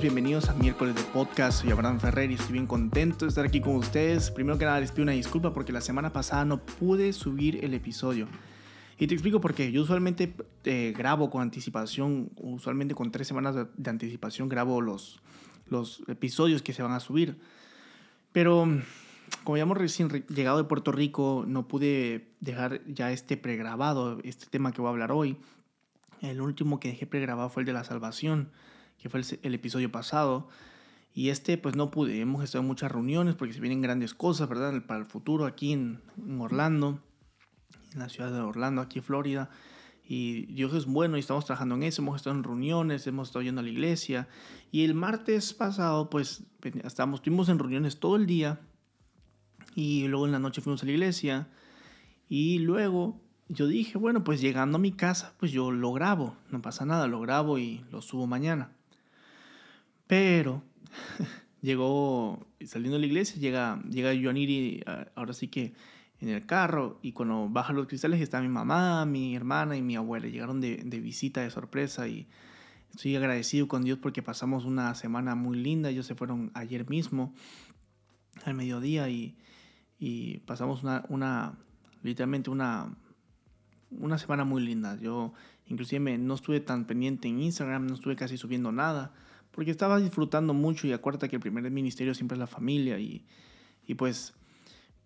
Bienvenidos a miércoles de podcast. Soy Abraham Ferrer y estoy bien contento de estar aquí con ustedes. Primero que nada les pido una disculpa porque la semana pasada no pude subir el episodio. Y te explico por qué. Yo usualmente eh, grabo con anticipación, usualmente con tres semanas de, de, anticipación grabo los, los episodios que se van a subir. Pero como ya hemos recién llegado de Puerto Rico, no pude dejar ya este pregrabado, este tema que voy a hablar hoy. El último que dejé pregrabado fue el de la salvación, que fue el, episodio pasado. Y este, pues no pude. Hemos estado en muchas reuniones porque se vienen grandes cosas, ¿verdad? Para el futuro aquí en, Orlando, en la ciudad de Orlando, aquí en Florida. Y Dios es bueno y estamos trabajando en eso. Hemos estado en reuniones, hemos estado yendo a la iglesia. Y el martes pasado, pues, estábamos, estuvimos en reuniones todo el día. Y luego en la noche fuimos a la iglesia. Y luego yo dije, bueno, pues llegando a mi casa, pues yo lo grabo. No pasa nada, lo grabo y lo subo mañana. Pero llegó, saliendo de la iglesia, llega, llega Joaniri, ahora sí que en el carro y cuando bajan los cristales está mi mamá, mi hermana y mi abuela. Llegaron de, de, visita de sorpresa y estoy agradecido con Dios porque pasamos una semana muy linda. Ellos se fueron ayer mismo al mediodía y, y pasamos una, una, literalmente una, una semana muy linda. Yo inclusive no estuve tan pendiente en Instagram, no estuve casi subiendo nada porque estaba disfrutando mucho y acuérdate que el primer ministerio siempre es la familia y, y pues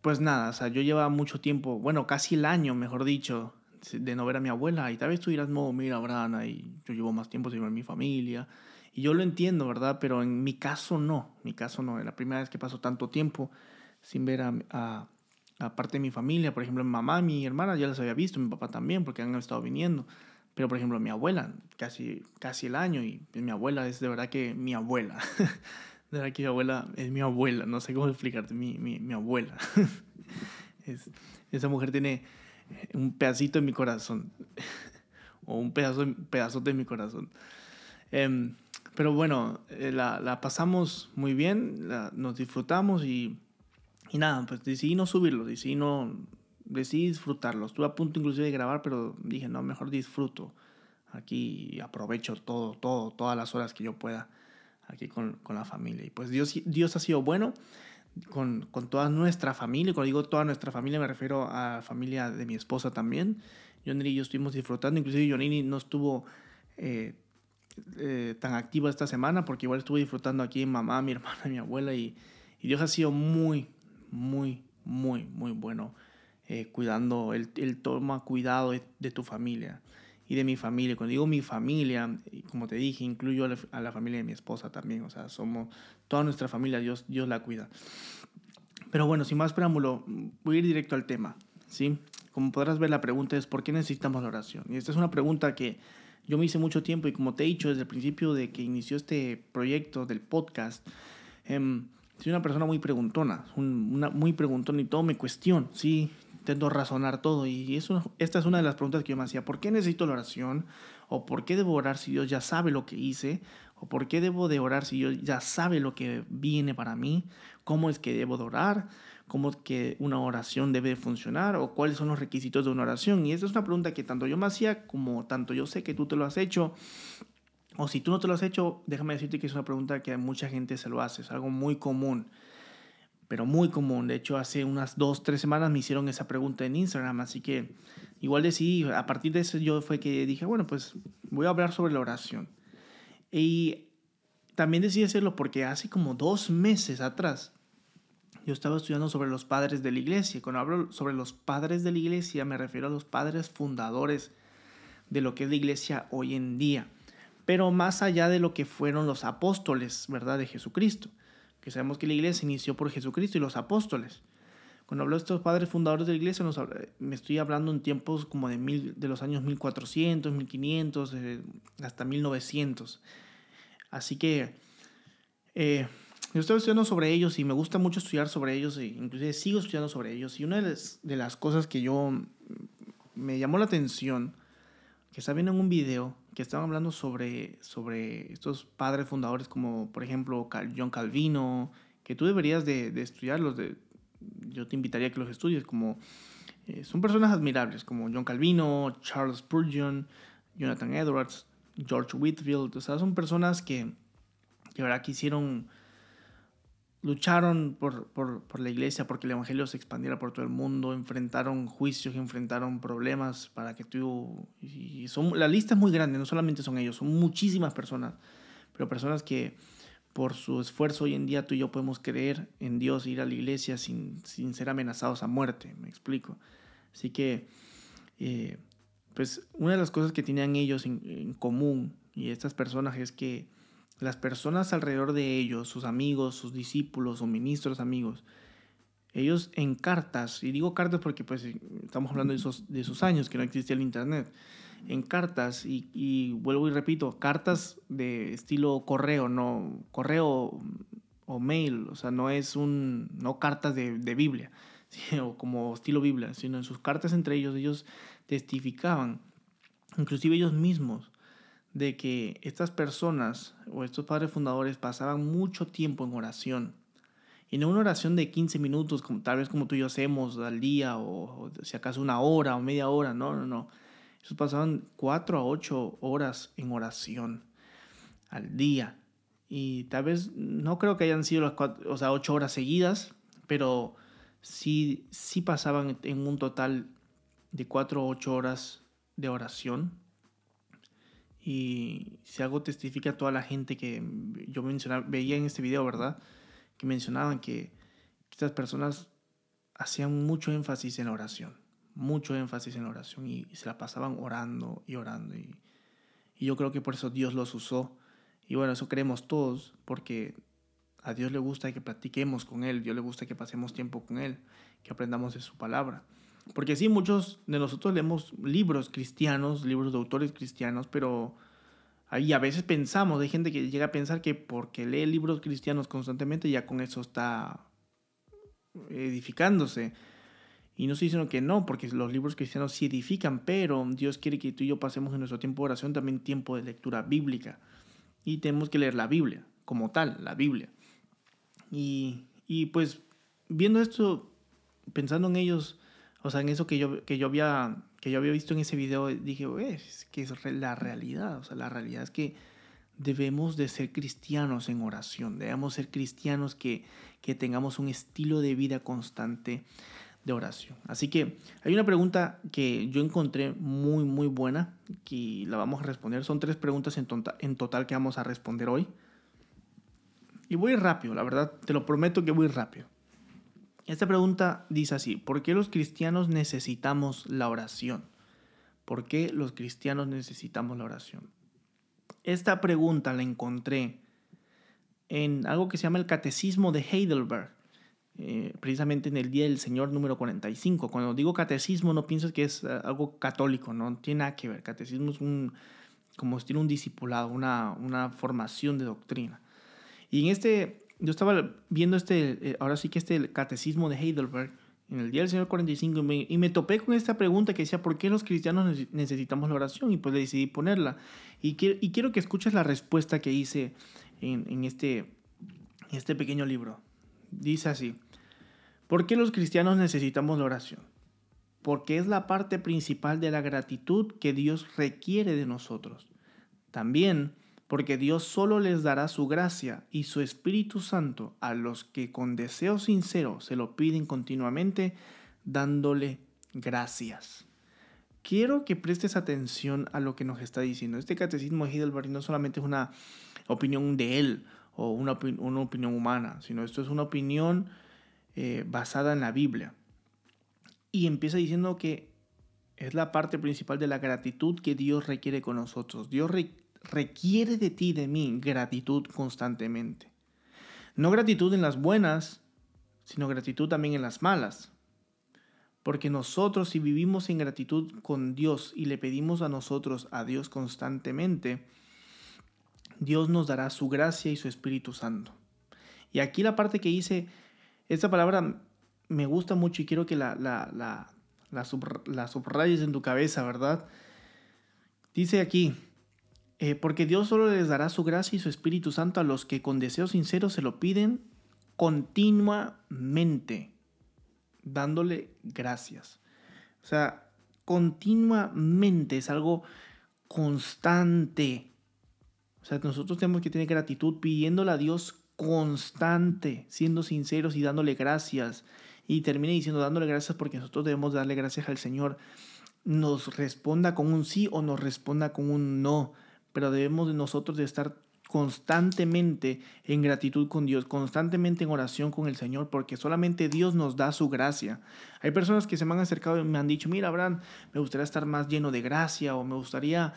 pues nada, o sea, yo llevaba mucho tiempo, bueno, casi el año, mejor dicho, de no ver a mi abuela. Y tal vez tú dirás, no, mira, Brana, y yo llevo más tiempo sin ver a mi familia. Y yo lo entiendo, ¿verdad? Pero en mi caso no, mi caso no. Es la primera vez que paso tanto tiempo sin ver a, a, a parte de mi familia. Por ejemplo, mi mamá, mi hermana ya las había visto, mi papá también, porque han estado viniendo. Pero, por ejemplo, mi abuela, casi, casi el año. Y mi abuela es de verdad que mi abuela. De verdad que mi abuela es mi abuela, no sé cómo explicarte, mi, mi, mi abuela. es, esa mujer tiene un pedacito en mi corazón, o un pedazo, pedazo de mi corazón. Eh, pero bueno, eh, la, la, pasamos muy bien, la, nos disfrutamos y, y nada, pues decidí no subirlo, decidí no, decidí disfrutarlo. Estuve a punto inclusive de grabar, pero dije, no, mejor disfruto. Aquí aprovecho todo, todo, todas las horas que yo pueda aquí con, con, la familia. Y pues Dios, Dios ha sido bueno con, con, toda nuestra familia. Cuando digo toda nuestra familia me refiero a la familia de mi esposa también. Johnny y yo estuvimos disfrutando. Inclusive Johnny no estuvo eh, eh, tan activa esta semana porque igual estuvo disfrutando aquí mamá, mi hermana, mi abuela. Y, y Dios ha sido muy, muy, muy, muy bueno eh, cuidando. Él, él, toma cuidado de, de tu familia y de mi familia. Cuando digo mi familia, como te dije, incluyo a la, a la, familia de mi esposa también. O sea, somos toda nuestra familia, Dios, Dios la cuida. Pero bueno, sin más preámbulo, voy a ir directo al tema. ¿sí? Como podrás ver, la pregunta es, ¿por qué necesitamos la oración? Y esta es una pregunta que yo me hice mucho tiempo y como te he dicho desde el principio de que inició este proyecto del podcast, eh, soy una persona muy preguntona, un, una, muy preguntona y todo me cuestiona, ¿sí? Intento razonar todo y eso, esta es una de las preguntas que yo me hacía, ¿por qué necesito la oración? ¿O por qué debo orar si Dios ya sabe lo que hice? ¿O por qué debo de orar si Dios ya sabe lo que viene para mí? ¿Cómo es que debo de orar? ¿Cómo es que una oración debe de funcionar? ¿O cuáles son los requisitos de una oración? Y esta es una pregunta que tanto yo me hacía como tanto yo sé que tú te lo has hecho. O si tú no te lo has hecho, déjame decirte que es una pregunta que a mucha gente se lo hace, es algo muy común pero muy común. De hecho, hace unas dos, tres semanas me hicieron esa pregunta en Instagram, así que igual decidí, a partir de eso yo fue que dije, bueno, pues voy a hablar sobre la oración. Y también decidí hacerlo porque hace como dos meses atrás yo estaba estudiando sobre los padres de la iglesia. Cuando hablo sobre los padres de la iglesia me refiero a los padres fundadores de lo que es la iglesia hoy en día. Pero más allá de lo que fueron los apóstoles, ¿verdad? De Jesucristo que sabemos que la iglesia inició por Jesucristo y los apóstoles. Cuando hablo de estos padres fundadores de la iglesia, nos, me estoy hablando en tiempos como de, mil, de los años 1400, 1500, eh, hasta 1900. Así que eh, yo estoy estudiando sobre ellos y me gusta mucho estudiar sobre ellos, e inclusive sigo estudiando sobre ellos. Y una de las, de las cosas que yo me llamó la atención, que está viendo en un video, que estaban hablando sobre, sobre estos padres fundadores como por ejemplo John Calvino, que tú deberías de, estudiarlos, de, yo te invitaría a que los estudies, como eh, son personas admirables, como John Calvino, Charles Spurgeon, Jonathan Edwards, George Whitfield, o sea, son personas que que verdad quisieron lucharon por, por, por, la iglesia, porque el evangelio se expandiera por todo el mundo, enfrentaron juicios, enfrentaron problemas para que tú... Y la lista es muy grande, no solamente son ellos, son muchísimas personas, pero personas que por su esfuerzo hoy en día tú y yo podemos creer en Dios e ir a la iglesia sin, sin ser amenazados a muerte, me explico. Así que, eh, pues una de las cosas que tenían ellos en, en común y estas personas es que las personas alrededor de ellos, sus amigos, sus discípulos o ministros amigos, ellos en cartas, y digo cartas porque pues estamos hablando de esos, de esos años que no existía el Internet, en cartas, y, vuelvo y repito, cartas de estilo correo, no correo o mail, o sea, no es un, no cartas de, de Biblia, o como estilo Biblia, sino en sus cartas entre ellos, ellos testificaban, inclusive ellos mismos, de que estas personas o estos padres fundadores pasaban mucho tiempo en oración. Y no una oración de 15 minutos, como, tal vez como tú y yo hacemos al día, o, si acaso una hora o media hora, no, no, no. Ellos pasaban 4 a 8 horas en oración al día. Y tal vez no creo que hayan sido las cuatro, o sea, 8 horas seguidas, pero sí, sí pasaban en un total de 4 a 8 horas de oración y si algo testifica a toda la gente que yo mencionaba, veía en este video, ¿verdad? Que mencionaban que estas personas hacían mucho énfasis en la oración, mucho énfasis en la oración y, se la pasaban orando y orando. Y, y yo creo que por eso Dios los usó. Y bueno, eso creemos todos, porque a Dios le gusta que platiquemos con Él, a Dios le gusta que pasemos tiempo con Él, que aprendamos de su palabra. Porque sí, muchos de nosotros leemos libros cristianos, libros de autores cristianos, pero ahí a veces pensamos, hay gente que llega a pensar que porque lee libros cristianos constantemente ya con eso está edificándose. Y no estoy diciendo que no, porque los libros cristianos sí edifican, pero Dios quiere que tú y yo pasemos en nuestro tiempo de oración también tiempo de lectura bíblica. Y tenemos que leer la Biblia, como tal, la Biblia. Y, y pues viendo esto, pensando en ellos, o sea, en eso que yo, que yo, había, que yo había visto en ese video, dije, es que es la realidad. O sea, la realidad es que debemos de ser cristianos en oración. Debemos ser cristianos que, que tengamos un estilo de vida constante de oración. Así que hay una pregunta que yo encontré muy, muy buena, que la vamos a responder. Son tres preguntas en, total, en total que vamos a responder hoy. Y voy rápido, la verdad, te lo prometo que voy rápido. Esta pregunta dice así, ¿por qué los cristianos necesitamos la oración? ¿Por qué los cristianos necesitamos la oración? Esta pregunta la encontré en algo que se llama el Catecismo de Heidelberg, eh, precisamente en el Día del Señor número 45. Cuando digo catecismo no pienses que es eh, algo católico, no tiene nada que ver. Catecismo es un, como tiene un discipulado, una, una formación de doctrina. Y en este yo estaba viendo este, eh, ahora sí que este catecismo de Heidelberg en el día del Señor 45 y me, topé con esta pregunta que decía, ¿por qué los cristianos necesitamos la oración? Y pues decidí ponerla. Y quiero, que escuches la respuesta que hice este, en este pequeño libro. Dice así, ¿por qué los cristianos necesitamos la oración? Porque es la parte principal de la gratitud que Dios requiere de nosotros. También porque Dios solo les dará su gracia y su Espíritu Santo a los que con deseo sincero se lo piden continuamente, dándole gracias. Quiero que prestes atención a lo que nos está diciendo. Este catecismo de Heidelberg no solamente es una opinión de él o una, una opinión humana, sino esto es una opinión eh, basada en la Biblia. Y empieza diciendo que es la parte principal de la gratitud que Dios requiere con nosotros. Dios requiere de ti, de mí, gratitud constantemente. No gratitud en las buenas, sino gratitud también en las malas. Porque nosotros si vivimos en gratitud con Dios y le pedimos a nosotros, a Dios constantemente, Dios nos dará su gracia y su Espíritu Santo. Y aquí la parte que dice, esta palabra me gusta mucho y quiero que la, la, la, la subrayes en tu cabeza, ¿verdad? Dice aquí, eh, porque Dios solo les dará su gracia y su Espíritu Santo a los que con deseo sincero se lo piden continuamente, dándole gracias. O sea, continuamente es algo constante. O sea, nosotros tenemos que tener gratitud pidiéndole a Dios constante, siendo sinceros y dándole gracias. Y termine diciendo dándole gracias porque nosotros debemos darle gracias al Señor. Nos responda con un sí o nos responda con un no. Pero debemos de nosotros de estar constantemente en gratitud con Dios, constantemente en oración con el Señor, porque solamente Dios nos da su gracia. Hay personas que se me han acercado y me han dicho, mira, Abraham, me gustaría estar más lleno de gracia o me gustaría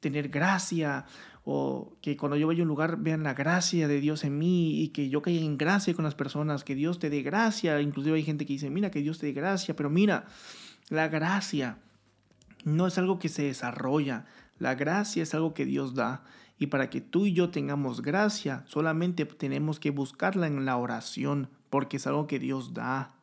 tener gracia o que cuando yo vaya a un lugar vean la gracia de Dios en mí y que yo caiga en gracia con las personas, que Dios te dé gracia. Inclusive hay gente que dice, mira, que Dios te dé gracia, pero mira, la gracia no es algo que se desarrolla, la gracia es algo que Dios da y para que tú y yo tengamos gracia, solamente tenemos que buscarla en la oración, porque es algo que Dios da,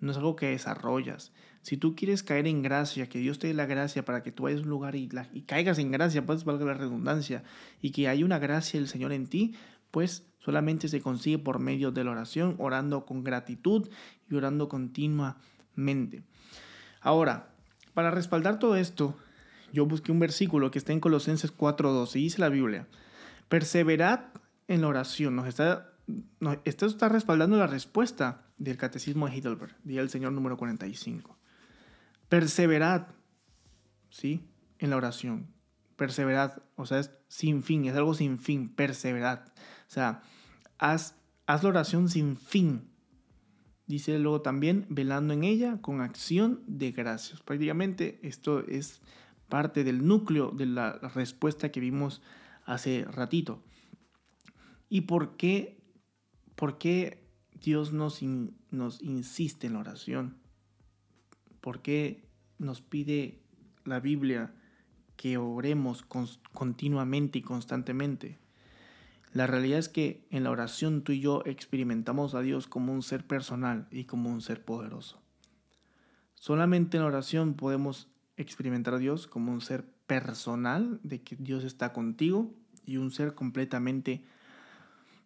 no es algo que desarrollas. Si tú quieres caer en gracia, que Dios te dé la gracia para que tú vayas a un lugar y, caigas en gracia, pues valga la redundancia, y que hay una gracia del Señor en ti, pues solamente se consigue por medio de la oración, orando con gratitud y orando continuamente. Ahora, para respaldar todo esto, yo busqué un versículo que está en Colosenses 4.12 y dice la Biblia, perseverad en la oración. Nos está, esto está respaldando la respuesta del Catecismo de Heidelberg, día el Señor número 45. Perseverad, ¿sí? En la oración. Perseverad, o sea, es sin fin, es algo sin fin, perseverad. O sea, haz, haz la oración sin fin. Dice luego también, velando en ella con acción de gracias. Prácticamente esto es parte del núcleo de la respuesta que vimos hace ratito. ¿Y por qué, por qué Dios nos, nos insiste en la oración? ¿Por qué nos pide la Biblia que oremos continuamente y constantemente? La realidad es que en la oración tú y yo experimentamos a Dios como un ser personal y como un ser poderoso. Solamente en la oración podemos experimentar a Dios como un ser personal, de que Dios está contigo y un ser completamente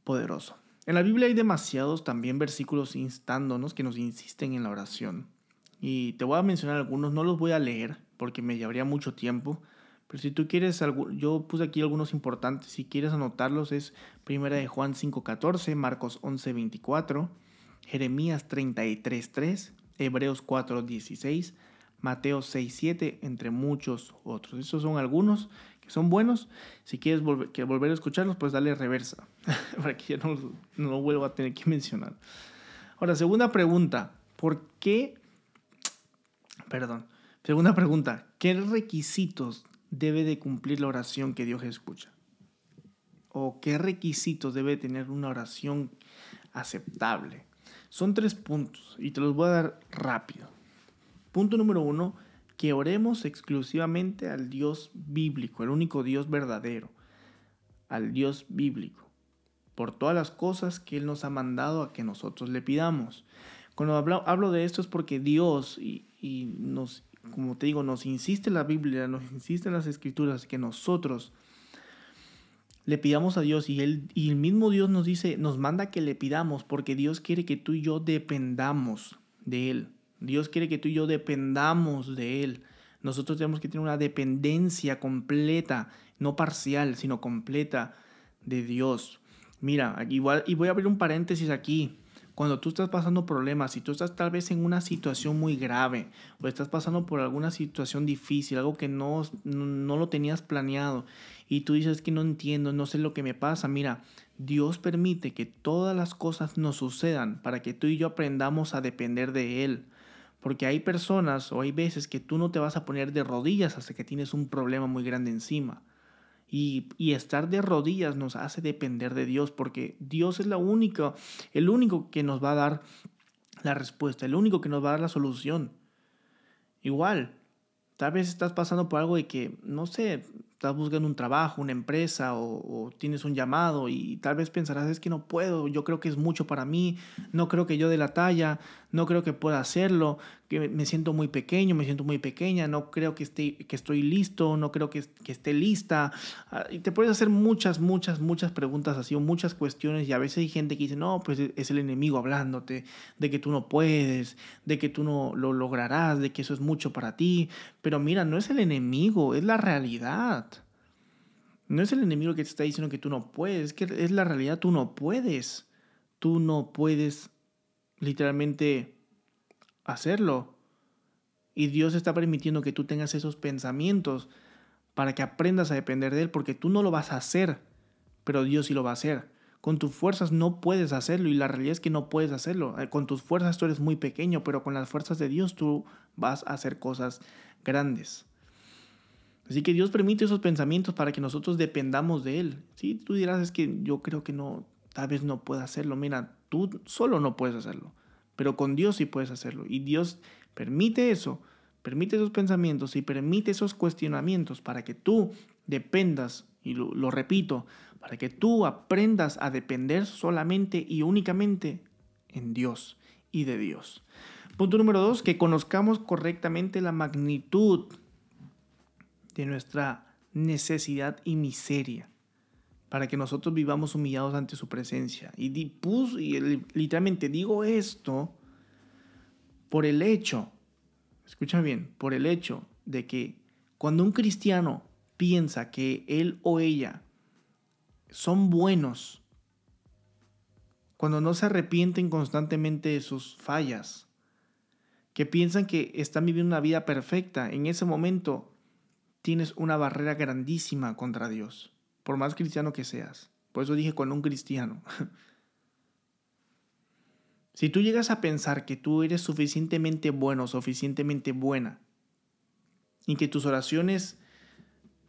poderoso. En la Biblia hay demasiados también versículos instándonos que nos insisten en la oración. Y te voy a mencionar algunos, no los voy a leer porque me llevaría mucho tiempo, pero si tú quieres, yo puse aquí algunos importantes, si quieres anotarlos es primera de Juan 5.14, Marcos 11.24, Jeremías 33.3, Hebreos 4.16, Mateo 6.7, entre muchos otros. Esos son algunos que son buenos. Si quieres volver, volver a escucharlos, pues dale reversa, para que ya no, no lo vuelva a tener que mencionar. Ahora, segunda pregunta, ¿por qué? Perdón. Segunda pregunta, ¿qué requisitos debe de cumplir la oración que Dios escucha? ¿O qué requisitos debe tener una oración aceptable? Son tres puntos y te los voy a dar rápido. Punto número uno, que oremos exclusivamente al Dios bíblico, el único Dios verdadero, al Dios bíblico, por todas las cosas que Él nos ha mandado a que nosotros le pidamos. Cuando hablo, de esto es porque Dios y, y, nos, como te digo, nos insiste la Biblia, nos insiste en las escrituras que nosotros le pidamos a Dios y, él, y el mismo Dios nos dice, nos manda que le pidamos porque Dios quiere que tú y yo dependamos de Él. Dios quiere que tú y yo dependamos de Él. Nosotros tenemos que tener una dependencia completa, no parcial, sino completa de Dios. Mira, igual, y voy a abrir un paréntesis aquí. Cuando tú estás pasando problemas, si tú estás tal vez en una situación muy grave o estás pasando por alguna situación difícil, algo que no, no lo tenías planeado y tú dices que no entiendo, no sé lo que me pasa, mira, Dios permite que todas las cosas nos sucedan para que tú y yo aprendamos a depender de Él. Porque hay personas o hay veces que tú no te vas a poner de rodillas hasta que tienes un problema muy grande encima. Y, estar de rodillas nos hace depender de Dios porque Dios es la única, el único que nos va a dar la respuesta, el único que nos va a dar la solución. Igual, tal vez estás pasando por algo de que, no sé, estás buscando un trabajo, una empresa o, tienes un llamado y tal vez pensarás, es que no puedo, yo creo que es mucho para mí, no creo que yo de la talla, no creo que pueda hacerlo, que me siento muy pequeño, me siento muy pequeña, no creo que, esté, que estoy listo, no creo que, que esté lista. Ah, y te puedes hacer muchas, muchas, muchas preguntas así o muchas cuestiones y a veces hay gente que dice, no, pues es el enemigo hablándote de que tú no puedes, de que tú no lo lograrás, de que eso es mucho para ti. Pero mira, no es el enemigo, es la realidad. No es el enemigo que te está diciendo que tú no puedes, es que es la realidad, tú no puedes. Tú no puedes literalmente hacerlo. Y Dios está permitiendo que tú tengas esos pensamientos para que aprendas a depender de Él, porque tú no lo vas a hacer, pero Dios sí lo va a hacer. Con tus fuerzas no puedes hacerlo y la realidad es que no puedes hacerlo. Eh, con tus fuerzas tú eres muy pequeño, pero con las fuerzas de Dios tú vas a hacer cosas grandes. Así que Dios permite esos pensamientos para que nosotros dependamos de Él. Si tú dirás, es que yo creo que no, tal vez no pueda hacerlo. Mira, tú solo no puedes hacerlo, pero con Dios sí puedes hacerlo. Y Dios permite eso, permite esos pensamientos y permite esos cuestionamientos para que tú dependas, y lo, repito, para que tú aprendas a depender solamente y únicamente en Dios y de Dios. Punto número dos, que conozcamos correctamente la magnitud de nuestra necesidad y miseria para que nosotros vivamos humillados ante su presencia. Y, y literalmente digo esto por el hecho, escucha bien, por el hecho de que cuando un cristiano piensa que él o ella son buenos, cuando no se arrepienten constantemente de sus fallas, que piensan que están viviendo una vida perfecta, en ese momento tienes una barrera grandísima contra Dios, por más cristiano que seas. Por eso dije con un cristiano. Si tú llegas a pensar que tú eres suficientemente bueno, suficientemente buena, y que tus oraciones,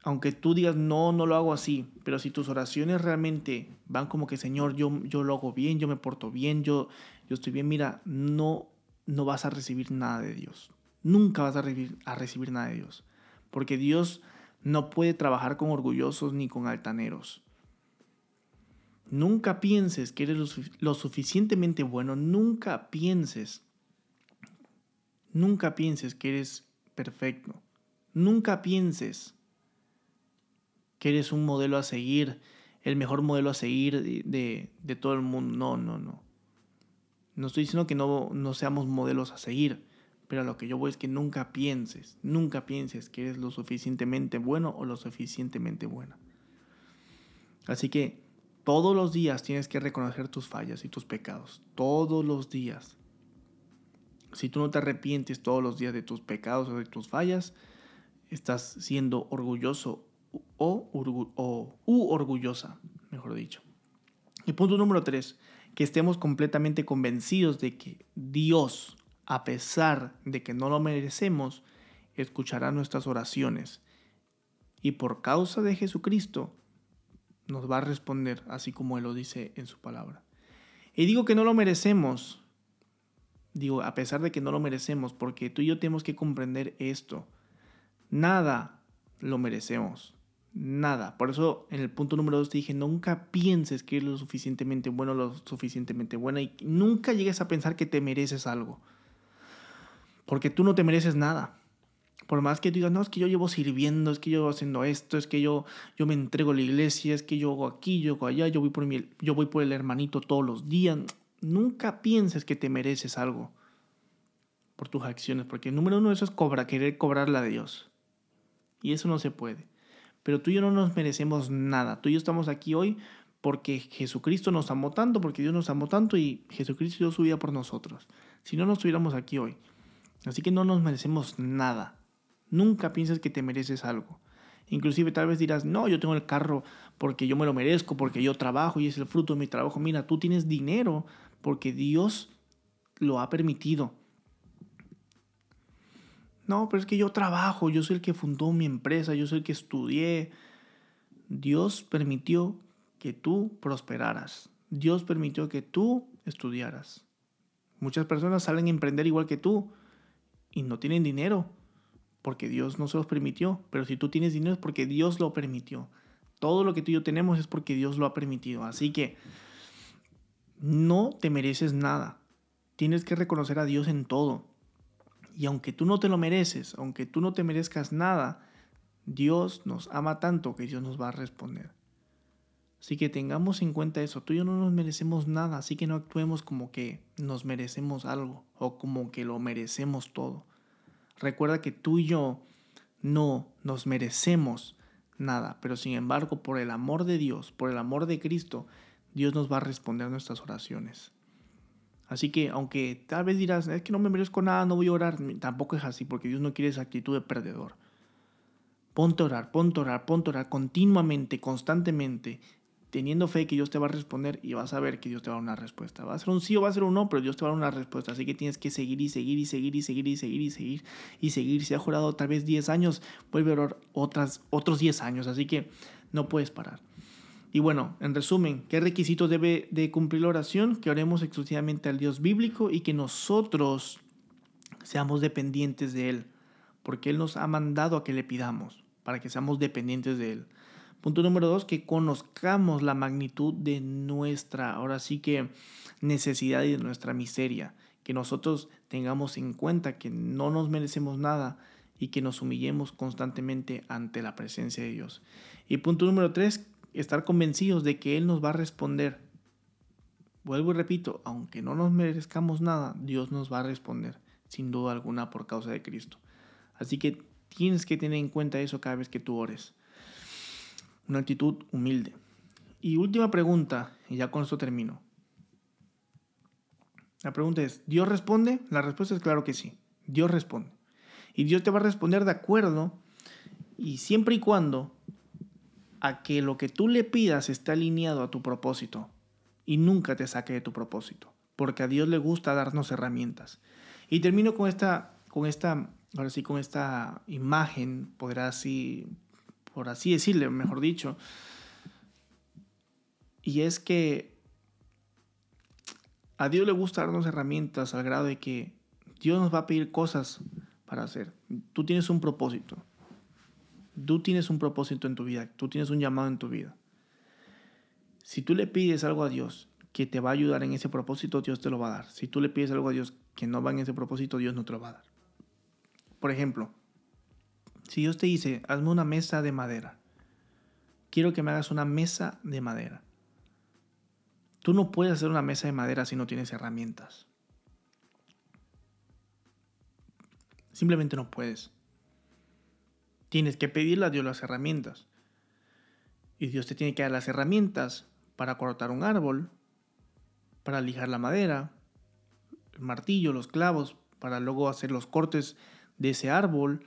aunque tú digas, no, no lo hago así, pero si tus oraciones realmente van como que, Señor, yo, yo lo hago bien, yo me porto bien, yo, yo estoy bien, mira, no, no vas a recibir nada de Dios. Nunca vas a recibir, a recibir nada de Dios. Porque Dios no puede trabajar con orgullosos ni con altaneros. Nunca pienses que eres lo, suficientemente bueno, nunca pienses, nunca pienses que eres perfecto, nunca pienses que eres un modelo a seguir, el mejor modelo a seguir de, de, todo el mundo. No, no, no. No estoy diciendo que no, no seamos modelos a seguir, pero lo que yo voy es que nunca pienses, nunca pienses que eres lo suficientemente bueno o lo suficientemente buena. Así que todos los días tienes que reconocer tus fallas y tus pecados. Todos los días. Si tú no te arrepientes todos los días de tus pecados o de tus fallas, estás siendo orgulloso o, u orgullosa, mejor dicho. Y punto número tres, que estemos completamente convencidos de que Dios, a pesar de que no lo merecemos, escuchará nuestras oraciones. Y por causa de Jesucristo, nos va a responder así como Él lo dice en su palabra. Y digo que no lo merecemos, digo, a pesar de que no lo merecemos, porque tú y yo tenemos que comprender esto. Nada lo merecemos. Nada. Por eso en el punto número dos te dije, nunca pienses que eres lo suficientemente bueno, lo suficientemente buena y nunca llegues a pensar que te mereces algo. Porque tú no te mereces nada. Por más que digas, no, es que yo llevo sirviendo, es que yo haciendo esto, es que yo, yo me entrego a la iglesia, es que yo hago aquí, yo hago allá, yo voy, por mi, yo voy por el hermanito todos los días. Nunca pienses que te mereces algo por tus acciones, porque el número uno eso es cobra, querer cobrarla de Dios. Y eso no se puede. Pero tú y yo no nos merecemos nada. Tú y yo estamos aquí hoy porque Jesucristo nos amó tanto, porque Dios nos amó tanto y Jesucristo dio su vida por nosotros. Si no, no estuviéramos aquí hoy. Así que no nos merecemos nada. Nunca pienses que te mereces algo. Inclusive tal vez dirás, no, yo tengo el carro porque yo me lo merezco, porque yo trabajo y es el fruto de mi trabajo. Mira, tú tienes dinero porque Dios lo ha permitido. No, pero es que yo trabajo, yo soy el que fundó mi empresa, yo soy el que estudié. Dios permitió que tú prosperaras. Dios permitió que tú estudiaras. Muchas personas salen a emprender igual que tú y no tienen dinero porque Dios no se los permitió, pero si tú tienes dinero es porque Dios lo permitió. Todo lo que tú y yo tenemos es porque Dios lo ha permitido. Así que no te mereces nada. Tienes que reconocer a Dios en todo. Y aunque tú no te lo mereces, aunque tú no te merezcas nada, Dios nos ama tanto que Dios nos va a responder. Así que tengamos en cuenta eso. Tú y yo no nos merecemos nada, así que no actuemos como que nos merecemos algo o como que lo merecemos todo. Recuerda que tú y yo no nos merecemos nada. Pero sin embargo, por el amor de Dios, por el amor de Cristo, Dios nos va a responder nuestras oraciones. Así que aunque tal vez dirás, es que no me merezco nada, no voy a orar, tampoco es así, porque Dios no quiere esa actitud de perdedor. Ponte a orar, ponte a orar, ponte a orar continuamente, constantemente, teniendo fe que Dios te va a responder y vas a ver que Dios te va a dar una respuesta. Va a ser un sí o va a ser un no, pero Dios te va a dar una respuesta. Así que tienes que seguir y seguir y seguir y seguir y seguir y seguir y seguir. Si ha jurado tal vez 10 años, vuelve a orar otras, otros 10 años. Así que no puedes parar. Y bueno, en resumen, ¿qué requisitos debe de cumplir la oración? Que oremos exclusivamente al Dios bíblico y que nosotros seamos dependientes de Él, porque Él nos ha mandado a que le pidamos, para que seamos dependientes de Él. Punto número dos, que conozcamos la magnitud de nuestra, ahora sí que necesidad y de nuestra miseria. Que nosotros tengamos en cuenta que no nos merecemos nada y que nos humillemos constantemente ante la presencia de Dios. Y punto número tres, estar convencidos de que Él nos va a responder. Vuelvo y repito, aunque no nos merezcamos nada, Dios nos va a responder, sin duda alguna, por causa de Cristo. Así que tienes que tener en cuenta eso cada vez que tú ores una actitud humilde. Y última pregunta, y ya con esto termino. La pregunta es, ¿Dios responde? La respuesta es claro que sí, Dios responde. Y Dios te va a responder de acuerdo y siempre y cuando a que lo que tú le pidas esté alineado a tu propósito y nunca te saque de tu propósito, porque a Dios le gusta darnos herramientas. Y termino con esta, con esta, ahora sí, con esta imagen, podrá así por así decirle, mejor dicho. Y es que a Dios le gusta darnos herramientas al grado de que Dios nos va a pedir cosas para hacer. Tú tienes un propósito. Tú tienes un propósito en tu vida. Tú tienes un llamado en tu vida. Si tú le pides algo a Dios que te va a ayudar en ese propósito, Dios te lo va a dar. Si tú le pides algo a Dios que no va en ese propósito, Dios no te lo va a dar. Por ejemplo, si Dios te dice, hazme una mesa de madera, quiero que me hagas una mesa de madera. Tú no puedes hacer una mesa de madera si no tienes herramientas. Simplemente no puedes. Tienes que pedirle a Dios las herramientas. Y Dios te tiene que dar las herramientas para cortar un árbol, para lijar la madera, el martillo, los clavos, para luego hacer los cortes de ese árbol,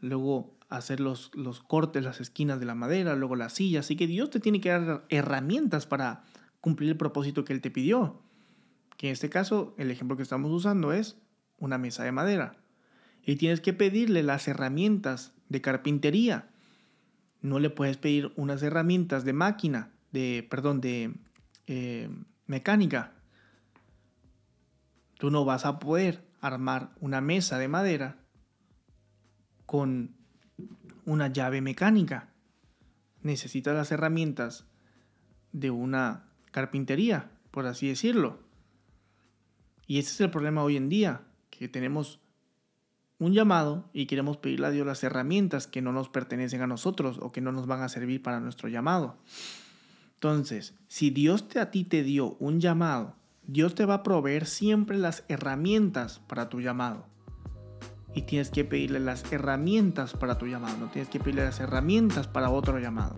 luego hacer los, los cortes, las esquinas de la madera, luego la silla. Así que Dios te tiene que dar herramientas para cumplir el propósito que Él te pidió. Que en este caso, el ejemplo que estamos usando es una mesa de madera. Y tienes que pedirle las herramientas de carpintería. No le puedes pedir unas herramientas de máquina, de, perdón, de eh, mecánica. Tú no vas a poder armar una mesa de madera con una llave mecánica. Necesitas las herramientas de una carpintería, por así decirlo. Y ese es el problema hoy en día, que tenemos un llamado y queremos pedirle a Dios las herramientas que no nos pertenecen a nosotros o que no nos van a servir para nuestro llamado. Entonces, si Dios te, a ti te dio un llamado, Dios te va a proveer siempre las herramientas para tu llamado y tienes que pedirle las herramientas para tu llamado, no tienes que pedirle las herramientas para otro llamado.